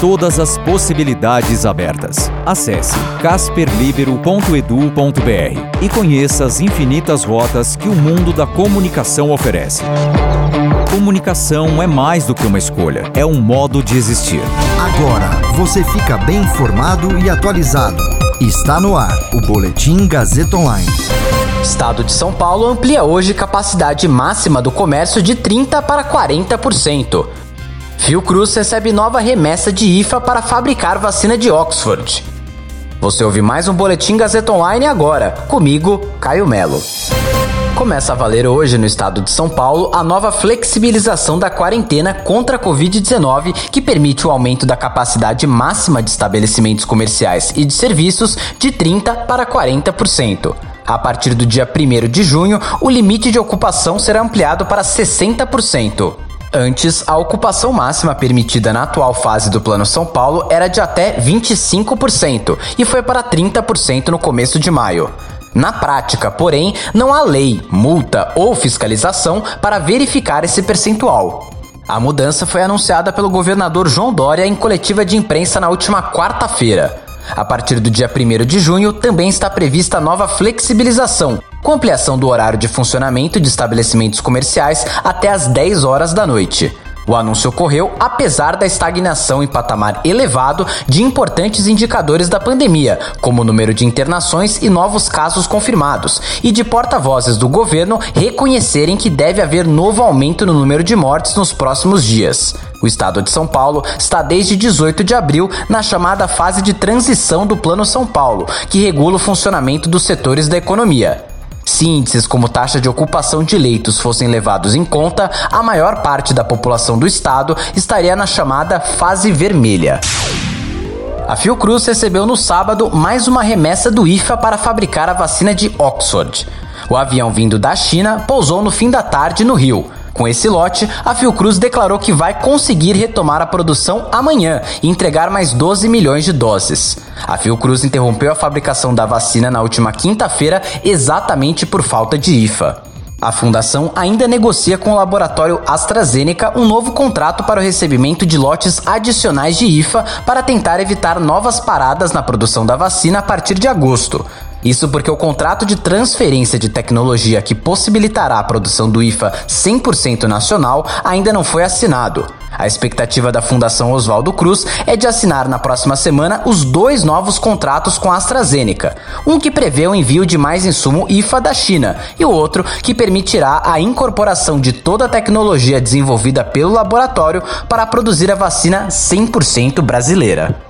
Todas as possibilidades abertas. Acesse casperlibero.edu.br e conheça as infinitas rotas que o mundo da comunicação oferece. Comunicação é mais do que uma escolha, é um modo de existir. Agora você fica bem informado e atualizado. Está no ar o Boletim Gazeta Online. Estado de São Paulo amplia hoje capacidade máxima do comércio de 30% para 40%. Fiocruz recebe nova remessa de IFA para fabricar vacina de Oxford. Você ouve mais um Boletim Gazeta Online agora, comigo, Caio Melo. Começa a valer hoje no estado de São Paulo a nova flexibilização da quarentena contra a Covid-19, que permite o aumento da capacidade máxima de estabelecimentos comerciais e de serviços de 30% para 40%. A partir do dia 1 de junho, o limite de ocupação será ampliado para 60%. Antes, a ocupação máxima permitida na atual fase do Plano São Paulo era de até 25% e foi para 30% no começo de maio. Na prática, porém, não há lei, multa ou fiscalização para verificar esse percentual. A mudança foi anunciada pelo governador João Dória em coletiva de imprensa na última quarta-feira. A partir do dia 1 de junho, também está prevista nova flexibilização, com ampliação do horário de funcionamento de estabelecimentos comerciais até às 10 horas da noite. O anúncio ocorreu apesar da estagnação em patamar elevado de importantes indicadores da pandemia, como o número de internações e novos casos confirmados, e de porta-vozes do governo reconhecerem que deve haver novo aumento no número de mortes nos próximos dias. O estado de São Paulo está desde 18 de abril na chamada fase de transição do Plano São Paulo, que regula o funcionamento dos setores da economia. Se índices como taxa de ocupação de leitos fossem levados em conta, a maior parte da população do estado estaria na chamada fase vermelha. A Fiocruz recebeu no sábado mais uma remessa do IFA para fabricar a vacina de Oxford. O avião vindo da China pousou no fim da tarde no Rio. Com esse lote, a Fiocruz declarou que vai conseguir retomar a produção amanhã e entregar mais 12 milhões de doses. A Fiocruz interrompeu a fabricação da vacina na última quinta-feira exatamente por falta de IFA. A fundação ainda negocia com o laboratório AstraZeneca um novo contrato para o recebimento de lotes adicionais de IFA para tentar evitar novas paradas na produção da vacina a partir de agosto. Isso porque o contrato de transferência de tecnologia que possibilitará a produção do IFA 100% nacional ainda não foi assinado. A expectativa da Fundação Oswaldo Cruz é de assinar na próxima semana os dois novos contratos com a AstraZeneca. Um que prevê o envio de mais insumo IFA da China e o outro que permitirá a incorporação de toda a tecnologia desenvolvida pelo laboratório para produzir a vacina 100% brasileira.